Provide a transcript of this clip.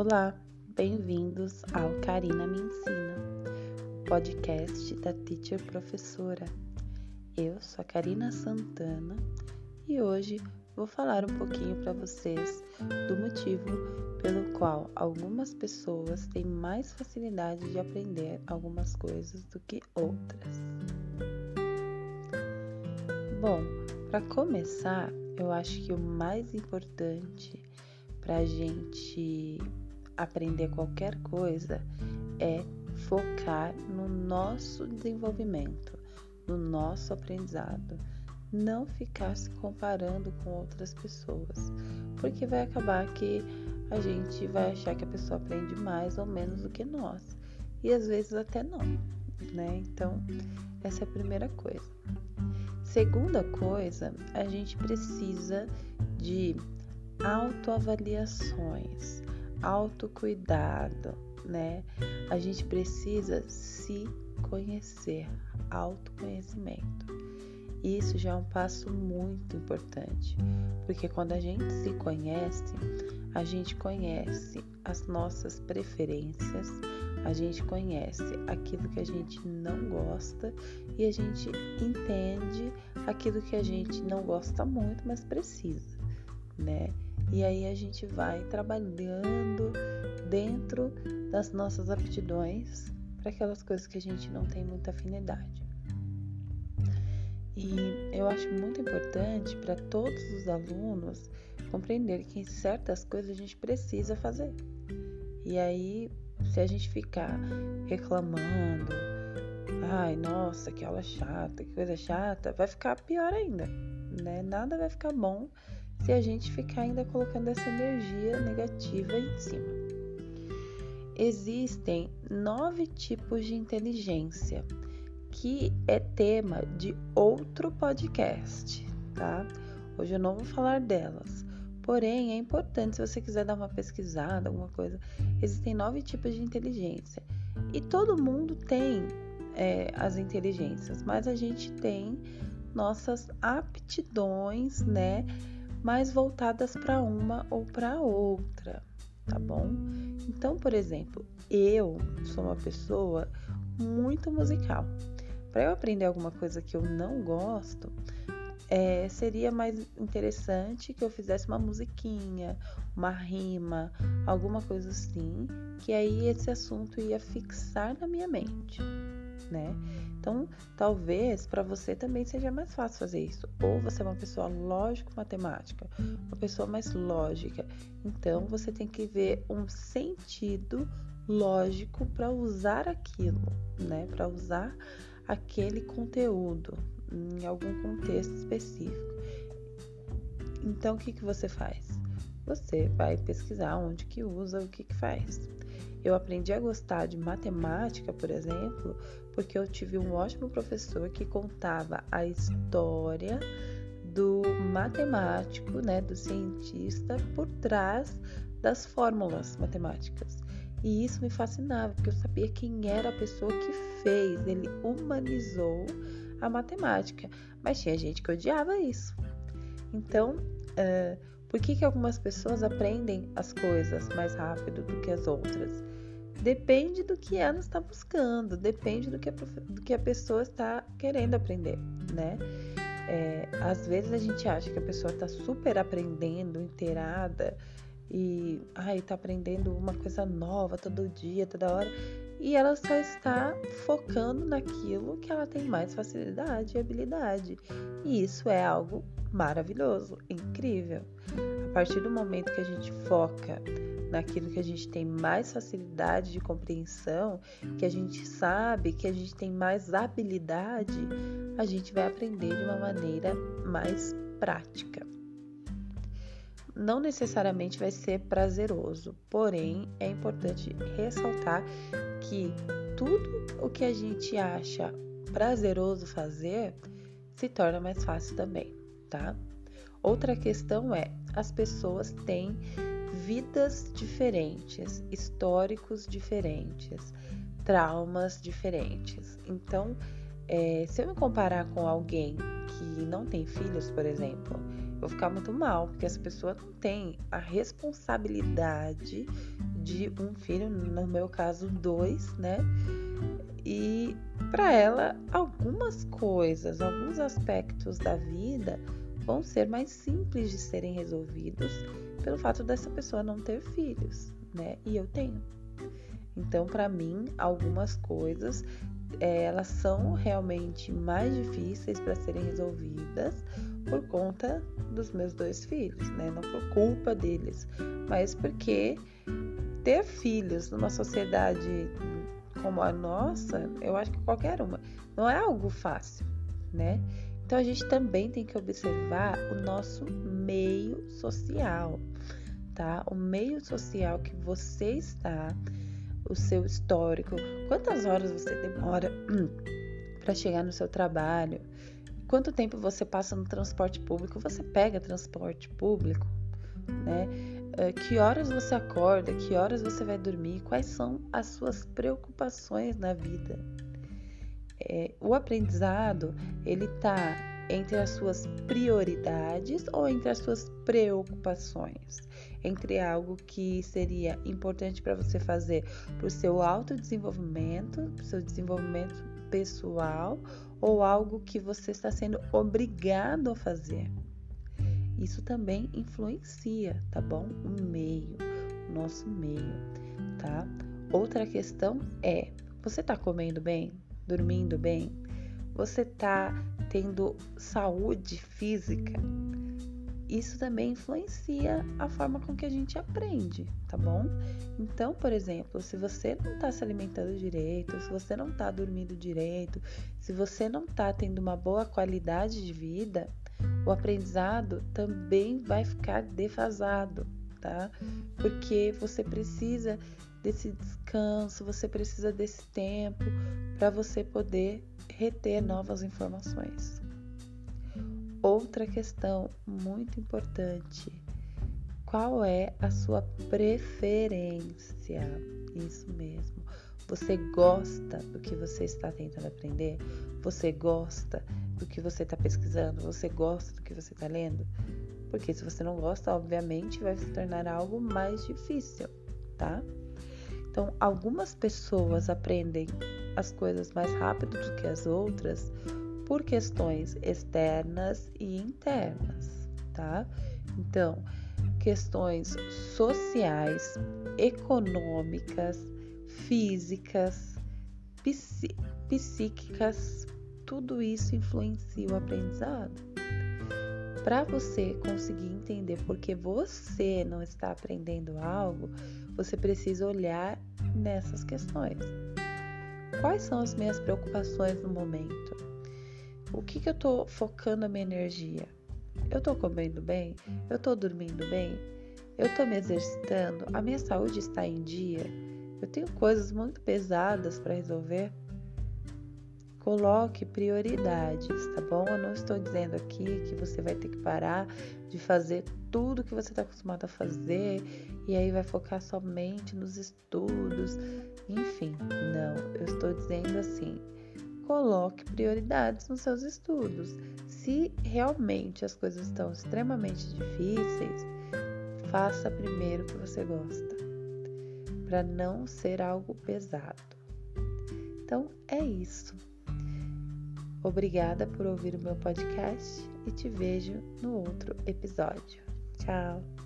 Olá, bem-vindos ao Karina Me Ensina, podcast da Teacher Professora. Eu sou a Karina Santana e hoje vou falar um pouquinho para vocês do motivo pelo qual algumas pessoas têm mais facilidade de aprender algumas coisas do que outras. Bom, para começar, eu acho que o mais importante para a gente aprender qualquer coisa é focar no nosso desenvolvimento, no nosso aprendizado. Não ficar se comparando com outras pessoas, porque vai acabar que a gente vai achar que a pessoa aprende mais ou menos do que nós, e às vezes até não, né? Então, essa é a primeira coisa. Segunda coisa, a gente precisa de autoavaliações, autocuidado, né? A gente precisa se conhecer, autoconhecimento. Isso já é um passo muito importante, porque quando a gente se conhece, a gente conhece as nossas preferências, a gente conhece aquilo que a gente não gosta e a gente entende aquilo que a gente não gosta muito, mas precisa, né? E aí a gente vai trabalhando dentro das nossas aptidões para aquelas coisas que a gente não tem muita afinidade. E eu acho muito importante para todos os alunos compreender que certas coisas a gente precisa fazer. E aí, se a gente ficar reclamando, ai, nossa, que aula chata, que coisa chata, vai ficar pior ainda, né? Nada vai ficar bom se a gente ficar ainda colocando essa energia negativa em cima. Existem nove tipos de inteligência, que é tema de outro podcast, tá? Hoje eu não vou falar delas. Porém, é importante se você quiser dar uma pesquisada, alguma coisa. Existem nove tipos de inteligência. E todo mundo tem é, as inteligências, mas a gente tem nossas aptidões, né? Mais voltadas para uma ou para outra, tá bom? Então, por exemplo, eu sou uma pessoa muito musical. Para eu aprender alguma coisa que eu não gosto, é, seria mais interessante que eu fizesse uma musiquinha, uma rima, alguma coisa assim, que aí esse assunto ia fixar na minha mente, né? Então, talvez para você também seja mais fácil fazer isso. Ou você é uma pessoa lógico-matemática, uma pessoa mais lógica. Então, você tem que ver um sentido lógico para usar aquilo, né? Para usar aquele conteúdo em algum contexto específico. Então, o que, que você faz? Você vai pesquisar onde que usa, o que, que faz. Eu aprendi a gostar de matemática, por exemplo, porque eu tive um ótimo professor que contava a história do matemático, né, do cientista por trás das fórmulas matemáticas. E isso me fascinava, porque eu sabia quem era a pessoa que fez, ele humanizou a matemática. Mas tinha gente que odiava isso. Então, uh, por que, que algumas pessoas aprendem as coisas mais rápido do que as outras? Depende do que ela está buscando, depende do que a, do que a pessoa está querendo aprender, né? É, às vezes a gente acha que a pessoa está super aprendendo, inteirada e ai, tá aprendendo uma coisa nova todo dia, toda hora, e ela só está focando naquilo que ela tem mais facilidade e habilidade. E isso é algo maravilhoso, incrível. A partir do momento que a gente foca naquilo que a gente tem mais facilidade de compreensão, que a gente sabe, que a gente tem mais habilidade, a gente vai aprender de uma maneira mais prática. Não necessariamente vai ser prazeroso, porém é importante ressaltar que tudo o que a gente acha prazeroso fazer se torna mais fácil também, tá? Outra questão é: as pessoas têm vidas diferentes, históricos diferentes, traumas diferentes. Então, é, se eu me comparar com alguém que não tem filhos, por exemplo, eu vou ficar muito mal, porque essa pessoa não tem a responsabilidade de um filho, no meu caso, dois, né? E para ela, algumas coisas, alguns aspectos da vida vão ser mais simples de serem resolvidos pelo fato dessa pessoa não ter filhos, né? E eu tenho. Então, para mim, algumas coisas é, elas são realmente mais difíceis para serem resolvidas por conta dos meus dois filhos, né? Não por culpa deles, mas porque ter filhos numa sociedade como a nossa, eu acho que qualquer uma, não é algo fácil, né? Então a gente também tem que observar o nosso meio social, O meio social que você está, o seu histórico, quantas horas você demora para chegar no seu trabalho, quanto tempo você passa no transporte público, você pega transporte público, né? Eh, que horas você acorda, que horas você vai dormir, quais são as suas preocupações na vida. É, o aprendizado ele está entre as suas prioridades ou entre as suas preocupações, entre algo que seria importante para você fazer para o seu autodesenvolvimento, para o seu desenvolvimento pessoal ou algo que você está sendo obrigado a fazer. Isso também influencia, tá bom? O meio, o nosso meio, tá? Outra questão é: você tá comendo bem? Dormindo bem? Você tá tendo saúde física? Isso também influencia a forma com que a gente aprende, tá bom? Então, por exemplo, se você não tá se alimentando direito, se você não tá dormindo direito, se você não tá tendo uma boa qualidade de vida, o aprendizado também vai ficar defasado, tá? Porque você precisa desse descanso, você precisa desse tempo para você poder reter novas informações. Outra questão muito importante: qual é a sua preferência? Isso mesmo. Você gosta do que você está tentando aprender? Você gosta do que você está pesquisando? Você gosta do que você está lendo? Porque se você não gosta, obviamente vai se tornar algo mais difícil, tá? Então, algumas pessoas aprendem as coisas mais rápido do que as outras por questões externas e internas, tá? Então, questões sociais, econômicas, físicas, psíquicas, tudo isso influencia o aprendizado. Para você conseguir entender por que você não está aprendendo algo, você precisa olhar nessas questões. Quais são as minhas preocupações no momento? O que, que eu estou focando a minha energia? Eu estou comendo bem? Eu estou dormindo bem? Eu estou me exercitando? A minha saúde está em dia? Eu tenho coisas muito pesadas para resolver. Coloque prioridades, tá bom? Eu não estou dizendo aqui que você vai ter que parar de fazer tudo que você está acostumado a fazer e aí vai focar somente nos estudos. Enfim, não. Eu estou dizendo assim: coloque prioridades nos seus estudos. Se realmente as coisas estão extremamente difíceis, faça primeiro o que você gosta para não ser algo pesado. Então é isso. Obrigada por ouvir o meu podcast e te vejo no outro episódio. Tchau!